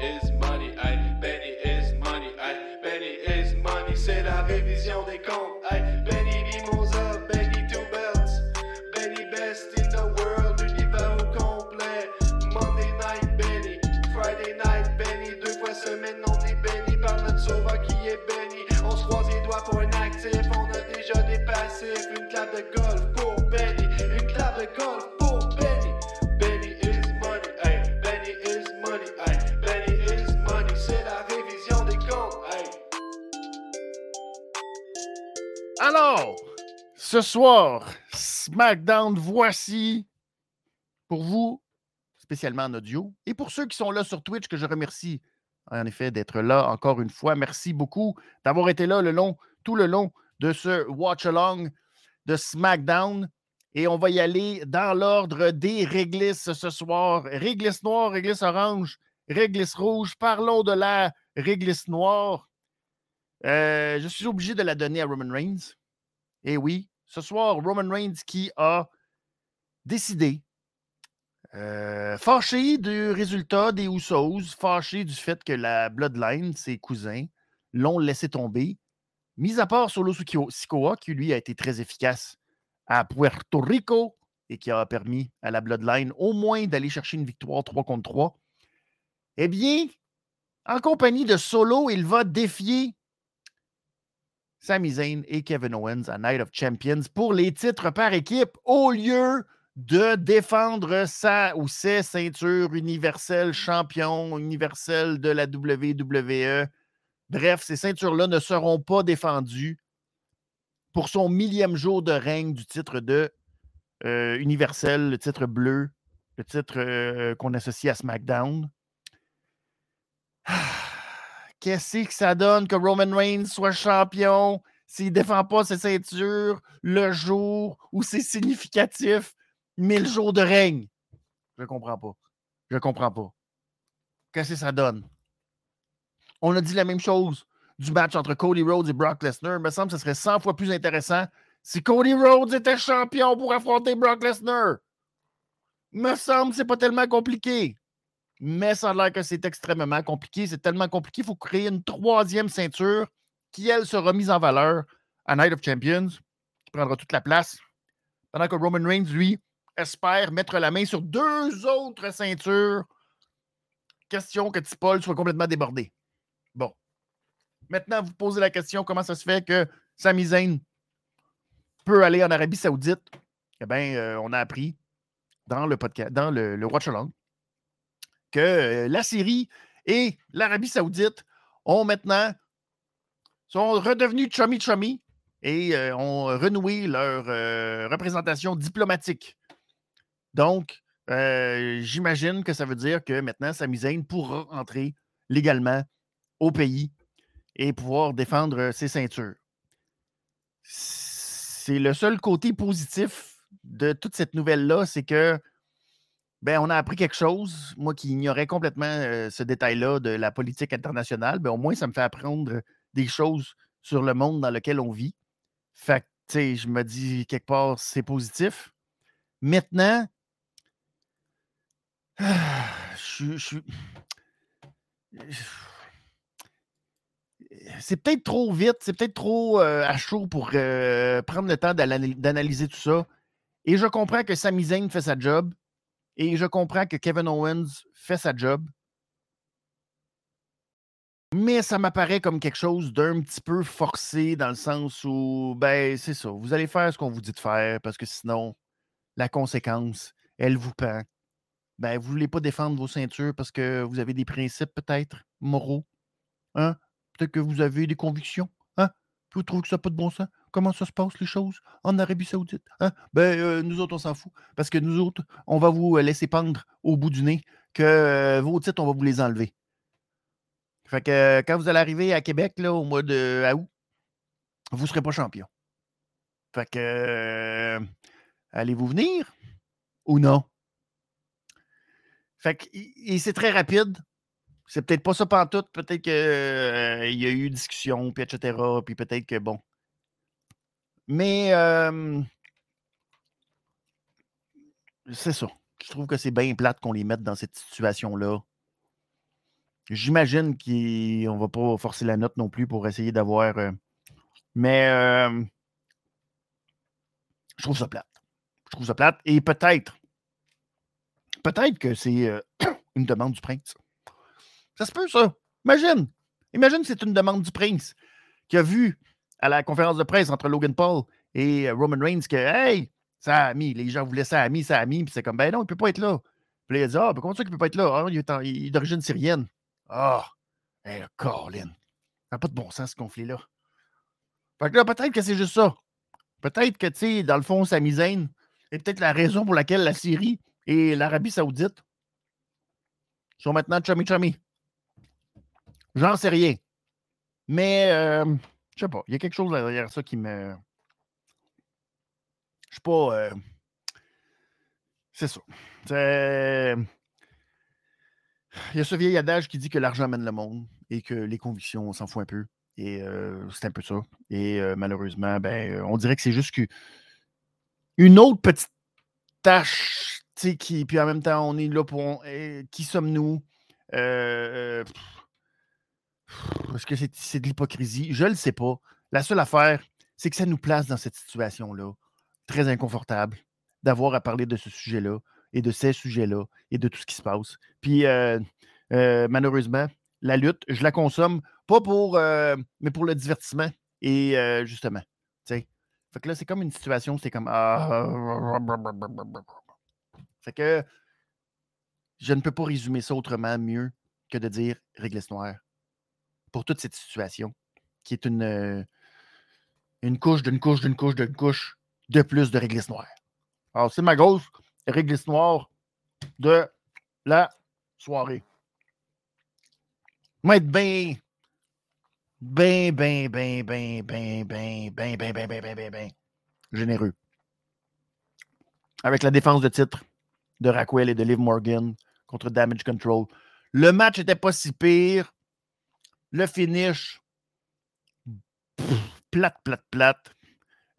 is ce soir, SmackDown, voici pour vous, spécialement en audio, et pour ceux qui sont là sur Twitch, que je remercie en effet d'être là encore une fois. Merci beaucoup d'avoir été là tout le long de ce watch-along de SmackDown. Et on va y aller dans l'ordre des réglisses ce soir. Réglisse noire, réglisse orange, réglisse rouge. Parlons de la réglisse noire. Euh, je suis obligé de la donner à Roman Reigns. Et oui, ce soir, Roman Reigns qui a décidé, euh, fâché du résultat des Usos, fâché du fait que la Bloodline, ses cousins, l'ont laissé tomber, mis à part Solo Sikoa, qui lui a été très efficace à Puerto Rico et qui a permis à la Bloodline au moins d'aller chercher une victoire 3 contre 3. Eh bien, en compagnie de Solo, il va défier Sami Zayn et Kevin Owens à Night of Champions pour les titres par équipe au lieu de défendre sa ou ses ceintures universelles champion universelles de la WWE. Bref, ces ceintures-là ne seront pas défendues pour son millième jour de règne du titre de euh, universel, le titre bleu, le titre euh, qu'on associe à SmackDown. Qu'est-ce que ça donne que Roman Reigns soit champion? S'il ne défend pas ses ceintures le jour où c'est significatif, mais le jour de règne? Je comprends pas. Je comprends pas. Qu'est-ce que ça donne? On a dit la même chose du match entre Cody Rhodes et Brock Lesnar. Il me semble que ce serait 100 fois plus intéressant si Cody Rhodes était champion pour affronter Brock Lesnar. Il me semble que c'est pas tellement compliqué. Mais ça a l'air que c'est extrêmement compliqué. C'est tellement compliqué. Il faut créer une troisième ceinture qui, elle, sera mise en valeur à Night of Champions, qui prendra toute la place. Pendant que Roman Reigns, lui, espère mettre la main sur deux autres ceintures. Question que Paul soit complètement débordé. Bon. Maintenant, vous posez la question comment ça se fait que Sami Zayn peut aller en Arabie Saoudite? Eh bien, euh, on a appris dans le podcast, dans le, le Watch Along, que euh, la Syrie et l'Arabie Saoudite ont maintenant sont redevenus chummy chummy et euh, ont renoué leur euh, représentation diplomatique. Donc, j'imagine que ça veut dire que maintenant, Sami Zayn pourra entrer légalement au pays et pouvoir défendre ses ceintures. C'est le seul côté positif de toute cette nouvelle-là, c'est que ben, on a appris quelque chose. Moi qui ignorais complètement ce détail-là de la politique internationale, ben, au moins, ça me fait apprendre des choses sur le monde dans lequel on vit. Fait que, je me dis quelque part, c'est positif. Maintenant, je, je- c'est peut-être trop vite, c'est peut-être trop à chaud pour prendre le temps d'anal- d'analyser tout ça. Et je comprends que Sami Zayn fait sa job. Et je comprends que Kevin Owens fait sa job. Mais ça m'apparaît comme quelque chose d'un petit peu forcé dans le sens où, ben, c'est ça. Vous allez faire ce qu'on vous dit de faire parce que sinon, la conséquence, elle vous pend. Ben, vous ne voulez pas défendre vos ceintures parce que vous avez des principes peut-être moraux. Hein? Peut-être que vous avez des convictions. Hein? Vous trouvez que ça n'a pas de bon sens? Comment ça se passe, les choses, en Arabie Saoudite? Hein? Ben, euh, nous autres, on s'en fout. Parce que nous autres, on va vous euh, laisser pendre au bout du nez que euh, vos titres, on va vous les enlever. Fait que quand vous allez arriver à Québec, là, au mois de août, vous ne serez pas champion. Fait allez-vous venir ou non? Fait que et- et c'est très rapide. C'est peut-être pas ça pantoute. Peut-être qu'il y a eu discussion, puis etc. Puis peut-être que bon. Mais c'est ça. Je trouve que c'est bien plate qu'on les mette dans cette situation-là. J'imagine qu'on ne va pas forcer la note non plus pour essayer d'avoir. euh, mais je trouve ça plate. Je trouve ça plate. Et peut-être, peut-être que c'est euh, une demande du prince. Ça se peut, ça. Imagine. Imagine c'est une demande du prince qui a vu à la conférence de presse entre Logan Paul et euh, Roman Reigns que, hey, mis. Les gens voulaient a mis. Puis c'est comme, ben non, il ne peut pas être là. Puis là, il dit, ah, ben comment ça qu'il ne peut pas être là? Ah, il est, d'origine syrienne. Ah, hey, le Colin. Ça n'a pas de bon sens, ce conflit-là. Fait que là, peut-être que c'est juste ça. Peut-être que, tu sais, dans le fond, Sami Zayn est peut-être la raison pour laquelle la Syrie et l'Arabie Saoudite sont maintenant chummy-chummy. J'en sais rien. Mais, euh, je sais pas, il y a quelque chose derrière ça qui me. Je suis pas. euh, C'est ça. Il y a ce vieil adage qui dit que l'argent mène le monde et que les convictions, on s'en fout un peu. Et euh, c'est un peu ça. Et euh, malheureusement, ben, euh, on dirait que c'est juste que une autre petite tâche, tu sais, qui, puis en même temps, on est là pour. eh, qui sommes-nous? Euh, euh, Est-ce que c'est de l'hypocrisie? Je ne le sais pas. La seule affaire, c'est que ça nous place dans cette situation-là, très inconfortable, d'avoir à parler de ce sujet-là et de ces sujets-là et de tout ce qui se passe. Puis, euh, euh, malheureusement, la lutte, je la consomme, pas pour, euh, mais pour le divertissement et euh, justement, tu sais. Fait que là, c'est comme une situation, c'est comme... ah, Fait que je ne peux pas résumer ça autrement mieux que de dire réglisse noire pour toute cette situation qui est une, euh, une couche d'une couche d'une couche d'une couche de plus de réglisse noire. Alors, c'est ma grosse réglisse noire de la soirée. Moi, être bien, bien, bien, bien, bien, bien, bien, bien, bien, bien, bien, bien, bien, bien généreux. Avec la défense de titre de Raquel et de Liv Morgan contre Damage Control. Le match n'était pas si pire. Le finish, plate, plate, plate.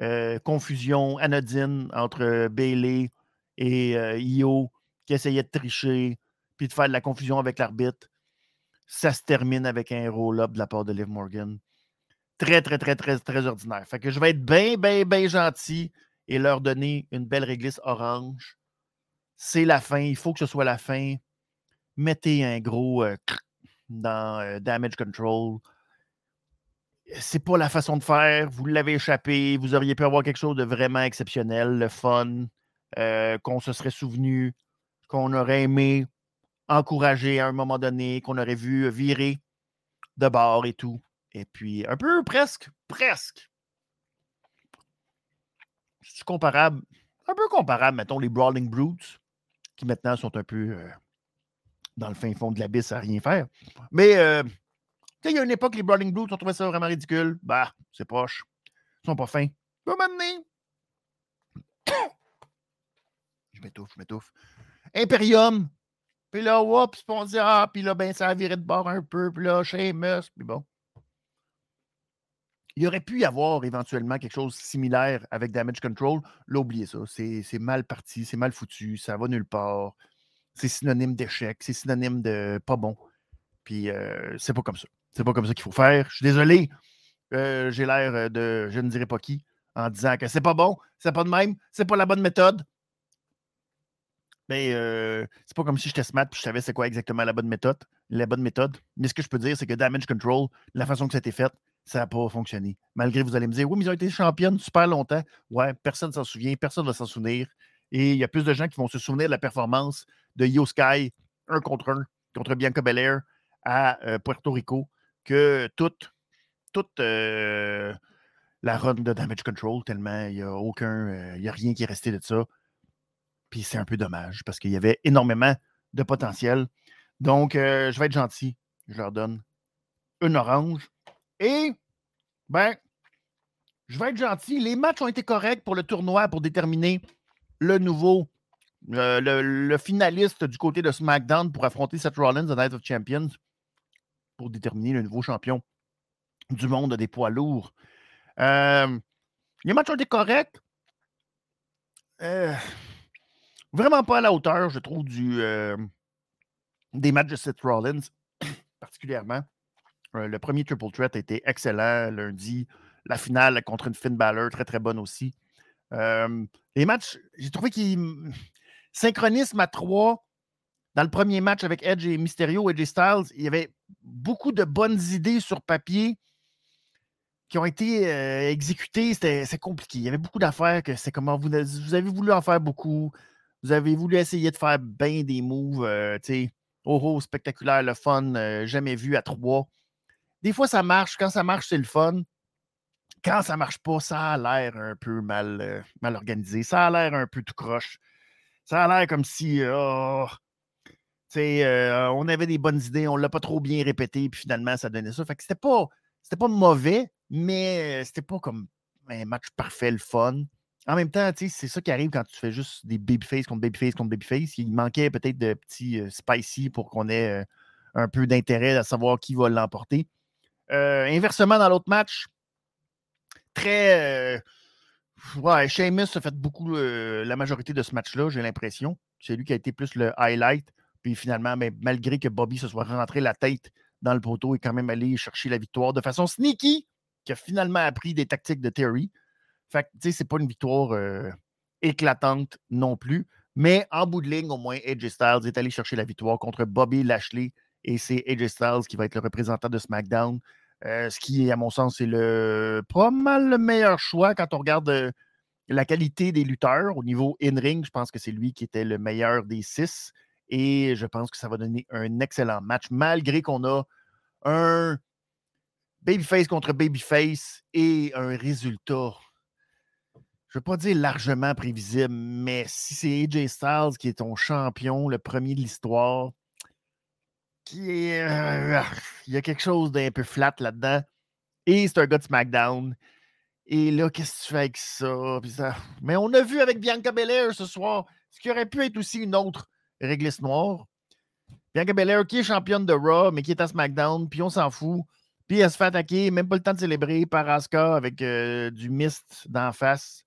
Euh, confusion anodine entre Bailey et euh, Io qui essayait de tricher puis de faire de la confusion avec l'arbitre. Ça se termine avec un roll-up de la part de Liv Morgan. Très, très, très, très, très ordinaire. Fait que je vais être bien, bien, bien gentil et leur donner une belle réglisse orange. C'est la fin. Il faut que ce soit la fin. Mettez un gros euh, dans euh, Damage Control. C'est pas la façon de faire. Vous l'avez échappé. Vous auriez pu avoir quelque chose de vraiment exceptionnel, le fun, euh, qu'on se serait souvenu, qu'on aurait aimé encourager à un moment donné, qu'on aurait vu virer de bord et tout. Et puis, un peu presque, presque. C'est comparable, un peu comparable, mettons, les Brawling Brutes, qui maintenant sont un peu euh, dans le fin fond de l'abysse à rien faire. Mais, euh, il y a une époque, les Brawling Brutes, on trouvait ça vraiment ridicule. Bah, c'est poche. Ils sont pas fins. Pas m'amener. Je m'étouffe, je m'étouffe. Imperium. Puis là, oups, on dit, ah, puis là, ben, ça a viré de bord un peu. Puis là, Sheamus, puis bon. Il aurait pu y avoir éventuellement quelque chose de similaire avec Damage Control. Là, oubliez ça. C'est mal parti, c'est mal foutu, ça va nulle part. C'est synonyme d'échec, c'est synonyme de pas bon. Puis euh, c'est pas comme ça. C'est pas comme ça qu'il faut faire. Je suis désolé. euh, J'ai l'air euh, de je ne dirai pas qui en disant que c'est pas bon, c'est pas de même, c'est pas la bonne méthode. Mais c'est pas comme si j'étais smart et je savais c'est quoi exactement la bonne méthode. La bonne méthode. Mais ce que je peux dire, c'est que Damage Control, la façon que ça a été fait, ça n'a pas fonctionné. Malgré vous allez me dire, oui, mais ils ont été championnes super longtemps. Ouais, personne ne s'en souvient, personne ne va s'en souvenir. Et il y a plus de gens qui vont se souvenir de la performance de Yo Sky, un contre un, contre Bianca Belair à euh, Puerto Rico, que toute, toute euh, la run de Damage Control, tellement il n'y a aucun, euh, il y a rien qui est resté de ça. Puis c'est un peu dommage parce qu'il y avait énormément de potentiel. Donc, je vais être gentil. Je leur donne une orange. Et, ben, je vais être gentil. Les matchs ont été corrects pour le tournoi pour déterminer le nouveau, euh, le, finaliste du côté de SmackDown pour affronter Seth Rollins à Night of Champions pour déterminer le nouveau champion du monde des poids lourds. Euh, les matchs ont été corrects. Euh, vraiment pas à la hauteur, je trouve, du, euh, des matchs de Seth Rollins. particulièrement. Le premier triple threat a été excellent lundi. La finale contre une Finn Balor, très très bonne aussi. Les matchs, j'ai trouvé qu'ils synchronisme à trois. Dans le premier match avec Edge et Mysterio, Edge et Styles, il y avait beaucoup de bonnes idées sur papier qui ont été euh, exécutées. C'était compliqué. Il y avait beaucoup d'affaires que c'est comment vous, avez voulu en faire beaucoup. Vous avez voulu essayer de faire bien des moves, euh, oh, oh, spectaculaire, le fun, euh, jamais vu à trois. Des fois, ça marche. Quand ça marche, c'est le fun. Quand ça marche pas, ça a l'air un peu mal, mal organisé. Ça a l'air un peu tout croche. Ça a l'air comme si oh, euh, on avait des bonnes idées, on l'a pas trop bien répété, puis finalement, ça donnait ça. Fait que c'était pas, c'était pas mauvais, mais c'était pas comme un match parfait, le fun. En même temps, c'est ça qui arrive quand tu fais juste des babyface contre babyface contre babyface. Il manquait peut-être de petits euh, spicy pour qu'on ait euh, un peu d'intérêt à savoir qui va l'emporter. inversement, dans l'autre match, très Ouais, Sheamus a fait beaucoup la majorité de ce match-là, j'ai l'impression. C'est lui qui a été plus le highlight. Puis finalement, mais malgré que Bobby se soit rentré la tête dans le poteau, et quand même allé chercher la victoire de façon sneaky, qui a finalement appris des tactiques de Terry. Fait que, tu sais, c'est pas une victoire euh, éclatante non plus. Mais en bout de ligne, au moins, AJ Styles est allé chercher la victoire contre Bobby Lashley. Et c'est AJ Styles qui va être le représentant de SmackDown. Euh, ce qui, à mon sens, c'est le pas mal le meilleur choix quand on regarde euh, la qualité des lutteurs au niveau in-ring. Je pense que c'est lui qui était le meilleur des six. Et je pense que ça va donner un excellent match, malgré qu'on a un babyface contre babyface et un résultat. Je ne veux pas dire largement prévisible, mais si c'est AJ Styles qui est ton champion, le premier de l'histoire, qui euh, il y a quelque chose d'un peu flat là-dedans. Et c'est un gars de SmackDown. Et là, qu'est-ce que tu fais avec ça? Mais on a vu avec Bianca Belair ce soir ce qui aurait pu être aussi une autre réglisse noire. Bianca Belair qui est championne de Raw, mais qui est à SmackDown, puis on s'en fout. Puis elle se fait attaquer, même pas le temps de célébrer par Asuka avec euh, du mist d'en face.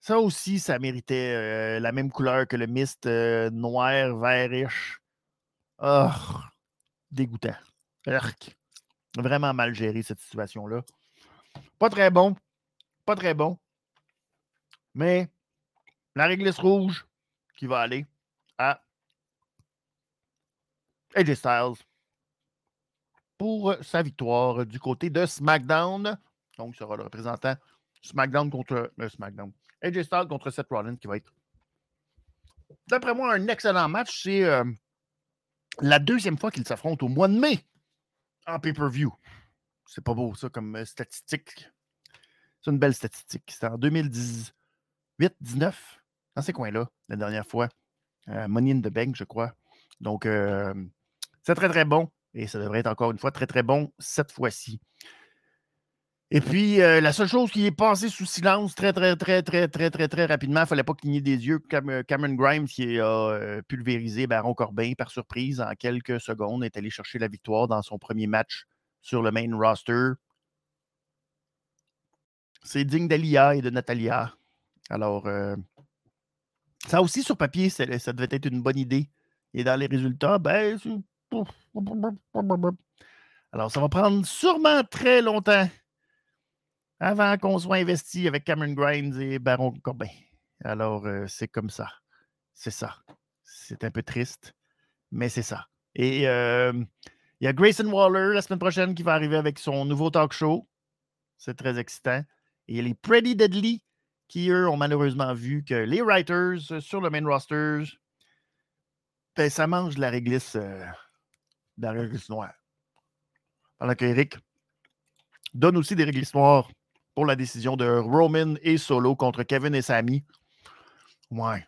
Ça aussi, ça méritait euh, la même couleur que le mist noir, vert riche. Oh, dégoûtant. Vraiment mal géré cette situation-là. Pas très bon. Pas très bon. Mais la réglisse rouge qui va aller à AJ Styles pour sa victoire du côté de SmackDown. Donc, sera le représentant SmackDown contre euh, SmackDown. AJ Styles contre Seth Rollins qui va être, d'après moi, un excellent match. C'est euh, la deuxième fois qu'ils s'affrontent au mois de mai en pay-per-view. C'est pas beau, ça, comme euh, statistique. C'est une belle statistique. C'était en 2018, 19, dans ces coins-là, la dernière fois. Euh, Money in the Bank, je crois. Donc, euh, c'est très, très bon. Et ça devrait être encore une fois très, très bon cette fois-ci. Et puis, euh, la seule chose qui est passée sous silence très, très, très, très, très, très, très rapidement, il ne fallait pas cligner des yeux. Euh, Cameron Grimes, qui a euh, pulvérisé Baron Corbin par surprise en quelques secondes, est allé chercher la victoire dans son premier match sur le main roster. C'est digne d'Alia et de Natalia. Alors, ça aussi, sur papier, ça, devait être une bonne idée. Et dans les résultats, ben, alors, ça va prendre sûrement très longtemps avant qu'on soit investi avec Cameron Grimes et Baron Corbin. Alors, euh, c'est comme ça. C'est ça. C'est un peu triste, mais c'est ça. Et euh, il y a Grayson Waller la semaine prochaine qui va arriver avec son nouveau talk show. C'est très excitant. Et les Pretty Deadly qui, eux, ont malheureusement vu que les writers euh, sur le main roster, ben, ça mange de la réglisse, de la réglisse noire. Pendant qu'Eric donne aussi des réglisses noires pour la décision de Roman et Solo contre Kevin et Sami. Ouais.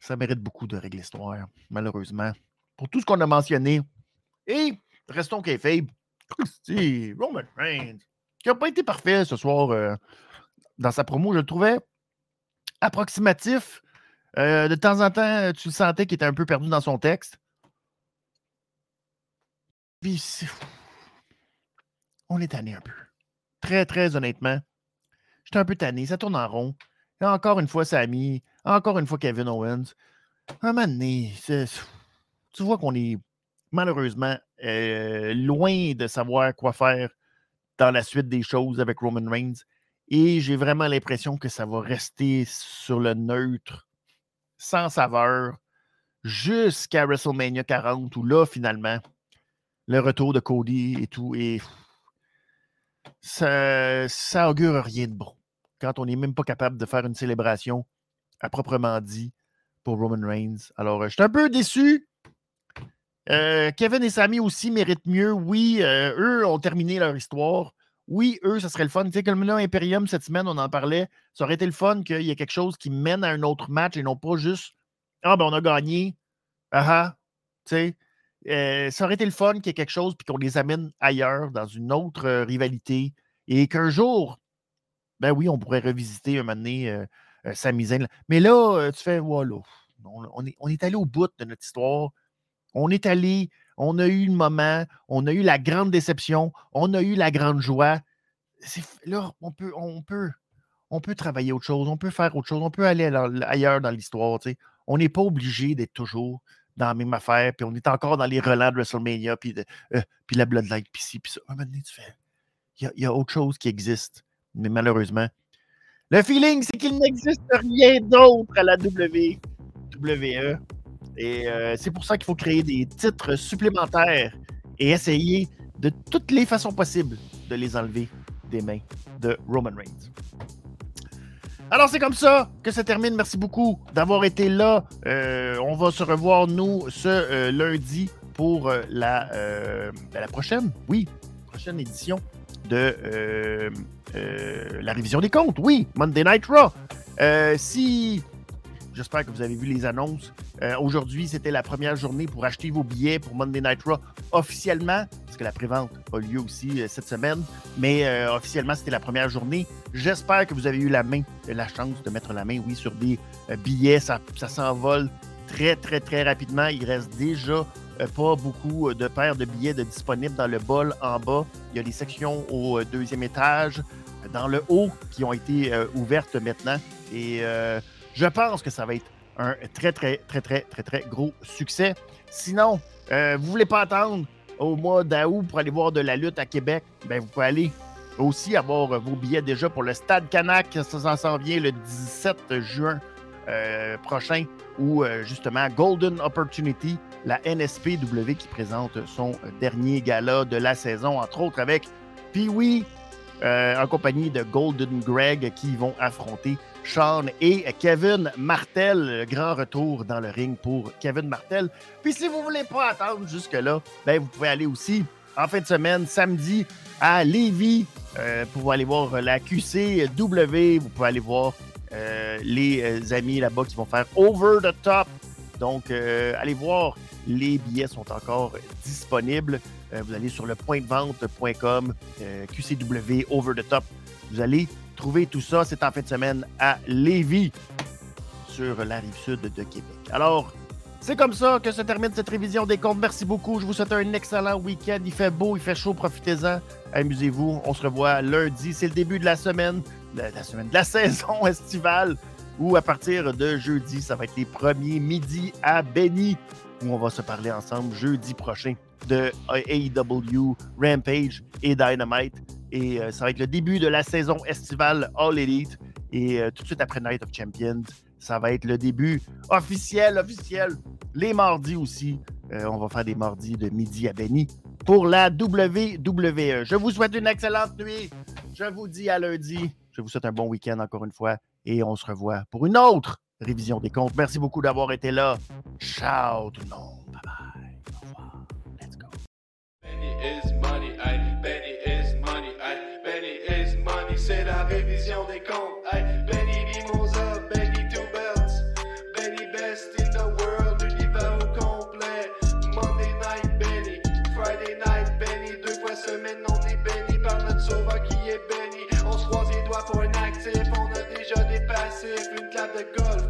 Ça mérite beaucoup de règles histoire, malheureusement. Pour tout ce qu'on a mentionné. Et restons kayfabe. Si, Roman Reigns, qui n'a pas été parfait ce soir euh, dans sa promo, je le trouvais approximatif. Euh, de temps en temps, tu le sentais qu'il était un peu perdu dans son texte. Puis, on est tanné un peu. Très, très honnêtement, j'étais un peu tanné. Ça tourne en rond. Encore une fois, Samy. Encore une fois, Kevin Owens. Un moment donné, tu vois qu'on est malheureusement euh, loin de savoir quoi faire dans la suite des choses avec Roman Reigns. Et j'ai vraiment l'impression que ça va rester sur le neutre, sans saveur, jusqu'à WrestleMania 40, où là, finalement, le retour de Cody et tout, et ça, ça augure rien de bon. Quand on n'est même pas capable de faire une célébration à proprement dit pour Roman Reigns. Alors, je suis un peu déçu. Euh, Kevin et Sami aussi méritent mieux. Oui, euh, eux ont terminé leur histoire. Oui, eux, ça serait le fun. Tu sais, comme là, Imperium, cette semaine, on en parlait. Ça aurait été le fun qu'il y ait quelque chose qui mène à un autre match et non pas juste Ah, ben, on a gagné. Ah, ah. Tu sais, euh, ça aurait été le fun qu'il y ait quelque chose puis qu'on les amène ailleurs, dans une autre rivalité. Et qu'un jour, ben oui, on pourrait revisiter un moment donné Sami Zayn. Mais là, tu fais, voilà, on, est, on est allé au bout de notre histoire. On est allé, on a eu le moment, on a eu la grande déception, on a eu la grande joie. Là, on peut, on peut, on peut travailler autre chose, on peut faire autre chose, on peut aller ailleurs dans l'histoire. On n'est pas obligé d'être toujours dans la même affaire, puis on est encore dans les relents de WrestleMania, puis, euh, puis la Bloodline, puis ci, puis ça. Un moment donné, tu fais, il y, a autre chose qui existe. Mais malheureusement, le feeling, c'est qu'il n'existe rien d'autre à la WWE. Et euh, c'est pour ça qu'il faut créer des titres supplémentaires et essayer de toutes les façons possibles de les enlever des mains de Roman Reigns. Alors c'est comme ça que ça termine. Merci beaucoup d'avoir été là. Euh, on va se revoir, nous, ce euh, lundi pour la, ben, la prochaine, oui, prochaine édition de la révision des comptes. Oui, Monday Night Raw. si J'espère que vous avez vu les annonces. Euh, aujourd'hui, c'était la première journée pour acheter vos billets pour Monday Night Raw officiellement, parce que la prévente a lieu aussi euh, cette semaine, mais euh, officiellement, c'était la première journée. J'espère que vous avez eu la main, la chance de mettre la main, oui, sur des billets. Ça, ça s'envole très, très, très rapidement. Il reste déjà pas beaucoup de paires de billets de disponibles dans le bol en bas. Il y a des sections au deuxième étage, dans le haut, qui ont été ouvertes maintenant. Et je pense que ça va être un très, très, très, très, très, très gros succès. Sinon, euh, vous ne voulez pas attendre au mois d'août pour aller voir de la lutte à Québec, ben vous pouvez aller aussi avoir vos billets déjà pour le Stade Canac. Ça s'en vient le 17 juin euh, prochain, où euh, justement Golden Opportunity, la NSPW qui présente son dernier gala de la saison, entre autres avec Pee-Wee, en compagnie de Golden Greg qui vont affronter Sean et Kevin Martel. Grand retour dans le ring pour Kevin Martel. Puis si vous ne voulez pas attendre jusque-là, ben vous pouvez aller aussi en fin de semaine, samedi, à Lévis euh, pour aller voir la QCW. Vous pouvez aller voir euh, les euh, amis là-bas qui vont faire Over the Top. Donc, allez voir, les billets sont encore disponibles. vous allez sur le point de vente.com, QCW Over the Top. Vous allez Trouver tout ça, c'est en fin de semaine à Lévis, sur la rive sud de Québec. Alors, c'est comme ça que se termine cette révision des comptes. Merci beaucoup. Je vous souhaite un excellent week-end. Il fait beau, il fait chaud, profitez-en. Amusez-vous. On se revoit lundi. C'est le début de la semaine, de la semaine, de la saison estivale. Ou à partir de jeudi, ça va être les premiers midis à Benny, où on va se parler ensemble jeudi prochain de AEW, Rampage et Dynamite. Et euh, ça va être le début de la saison estivale All Elite. Et euh, tout de suite après Night of Champions, ça va être le début officiel, officiel. Les mardis aussi. Euh, on va faire des mardis de midi à Benny pour la WWE. Je vous souhaite une excellente nuit. Je vous dis à lundi. Je vous souhaite un bon week-end encore une fois. Et on se revoit pour une autre révision des comptes. Merci beaucoup d'avoir été là. Ciao tout le monde. Bye bye. Au revoir. Let's go. Benny is money, Benny is money, Benny is money, c'est la révision des comptes. I. Benny Mimosa, Benny Two Belts, Benny Best in the World, l'univers au complet. Monday night Benny, Friday night Benny, deux fois semaine on est béni par notre sauveur qui est béni. On se croise les doigts pour un actif, on a déjà des passifs, une clap de golf.